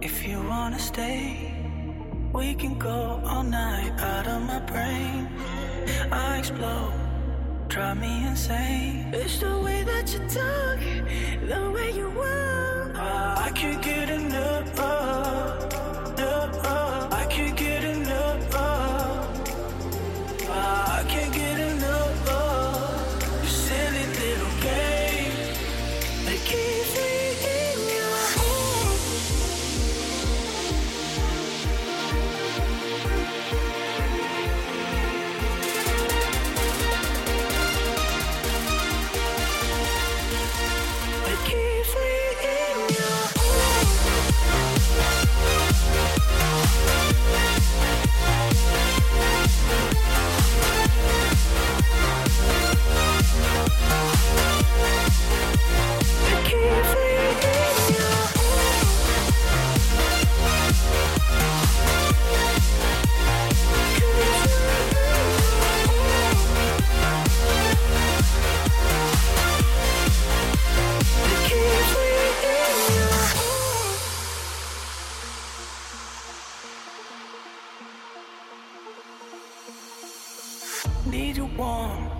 if you wanna stay. We can go all night out of my brain. I explode, drive me insane. It's the way that you talk, the way you walk. I can't get enough. enough. Warm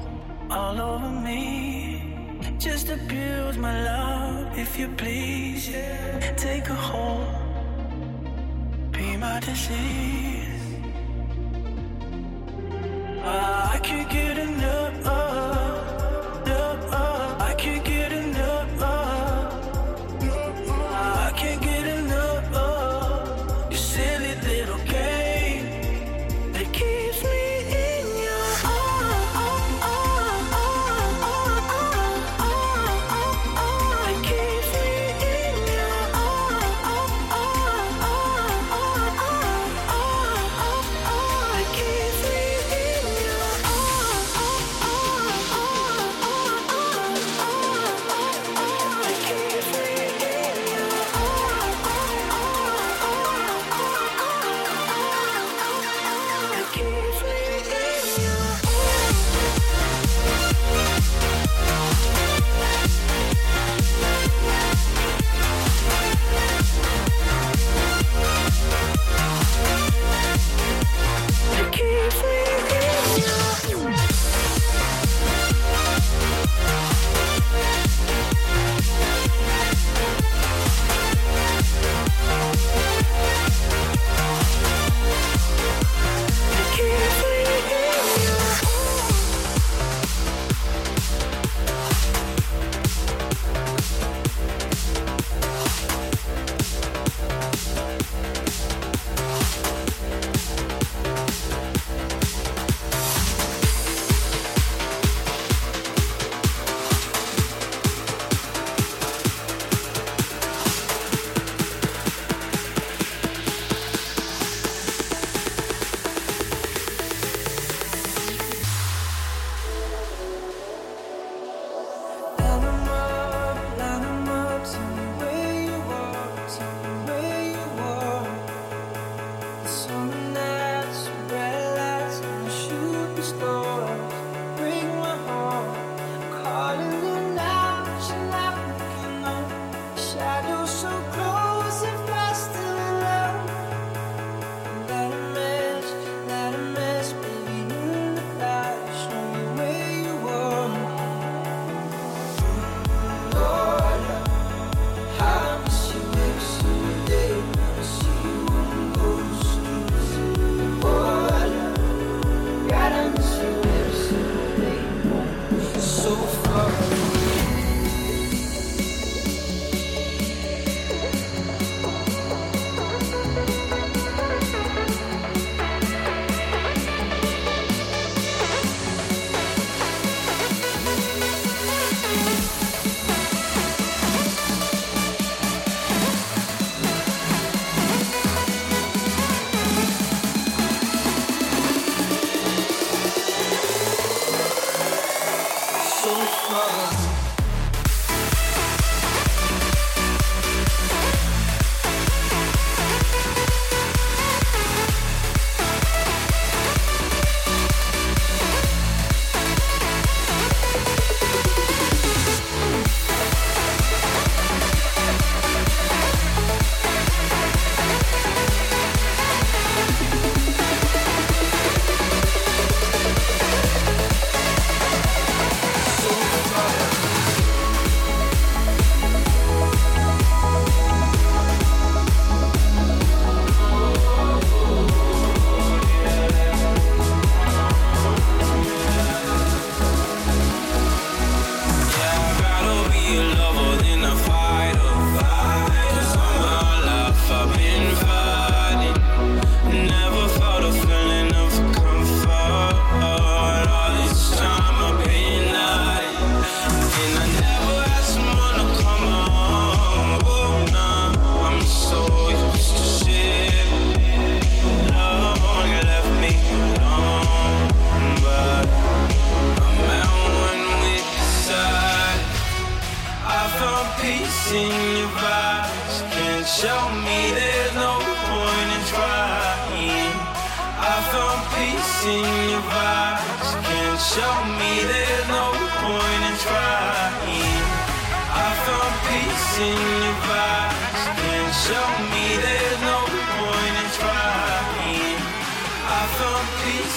all over me. Just abuse my love if you please. Yeah. Take a hold, be my disease. Ah, I can't get enough. enough,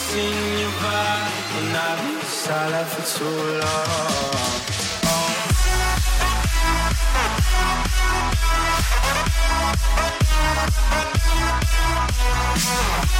missing you back and I was silent for too long. Oh.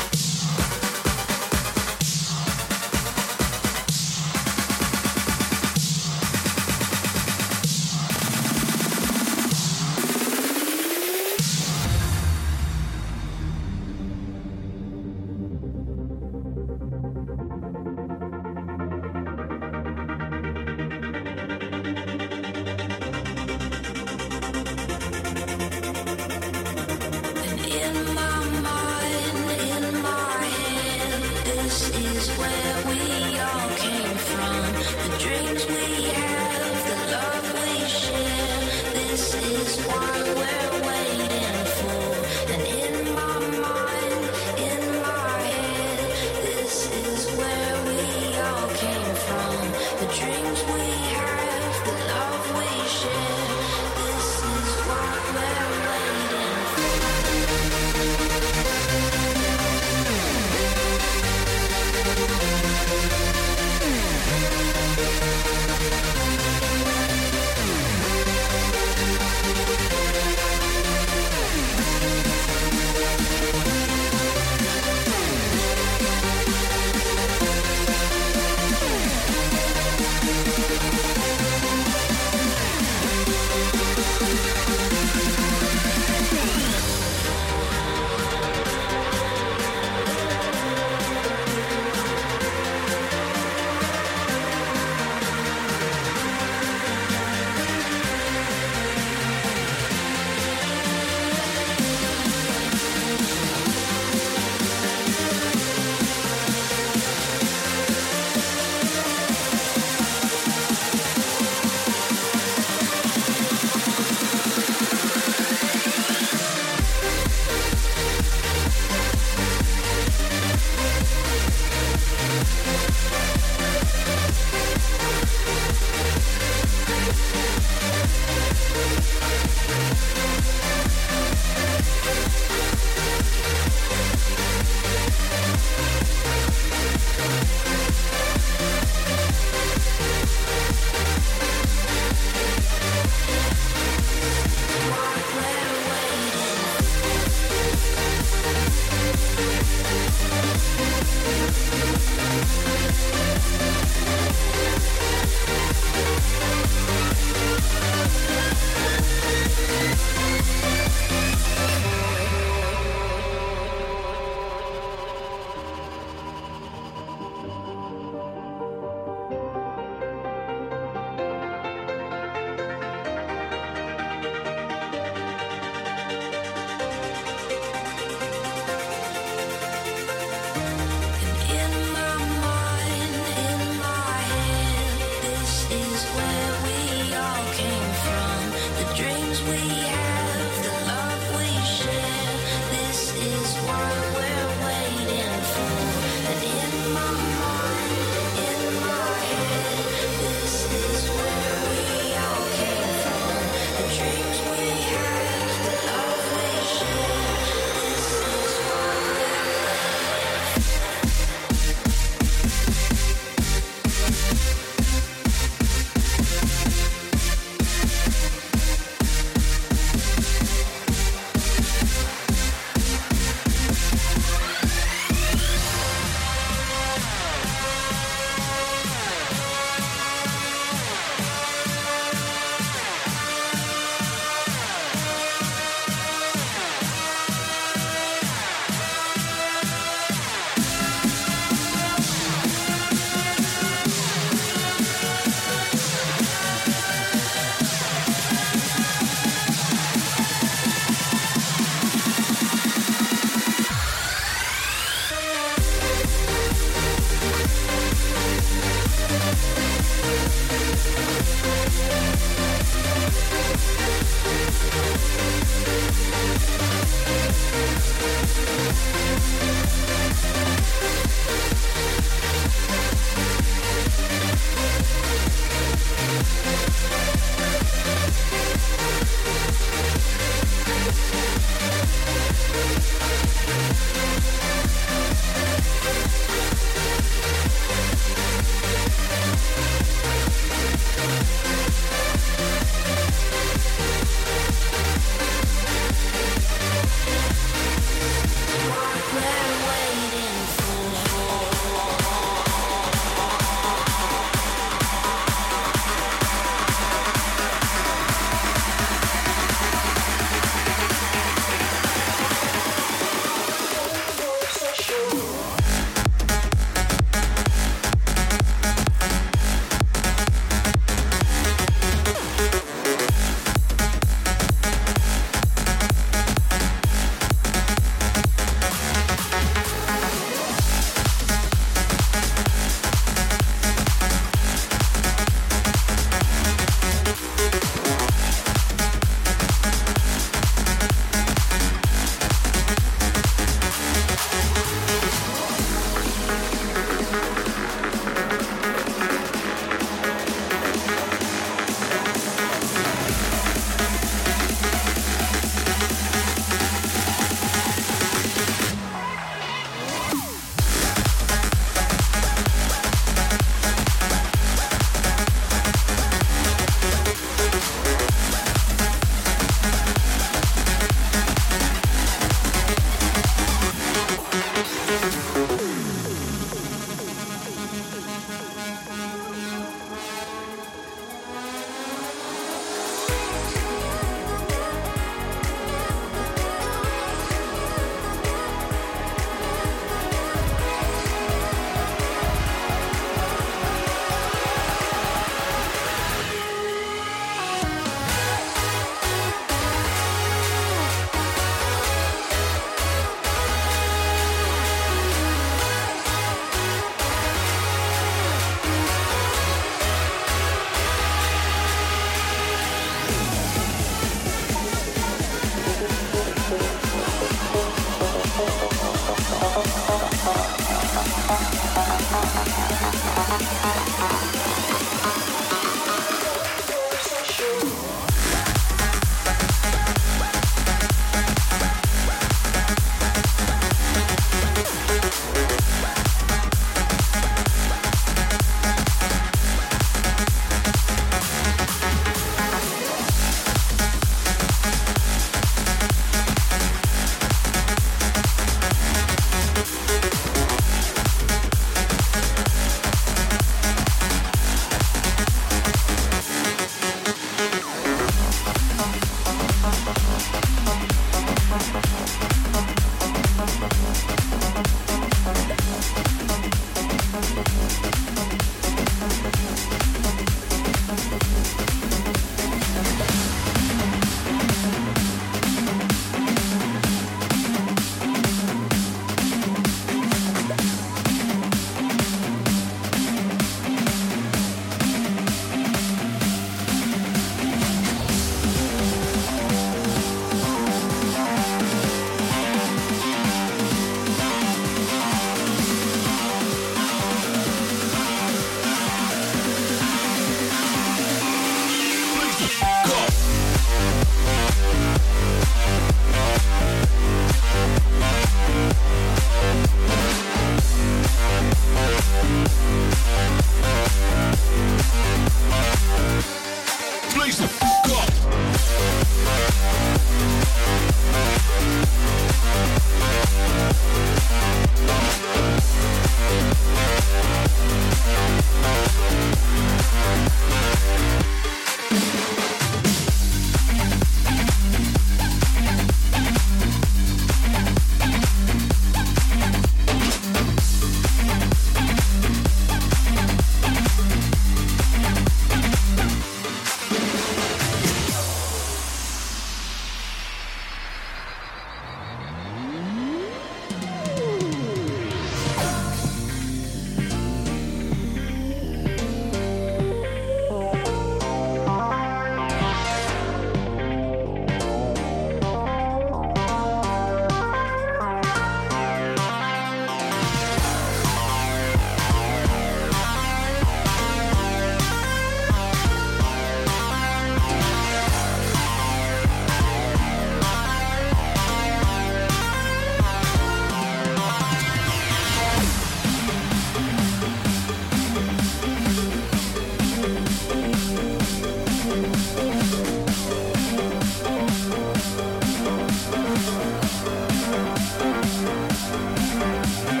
Bye.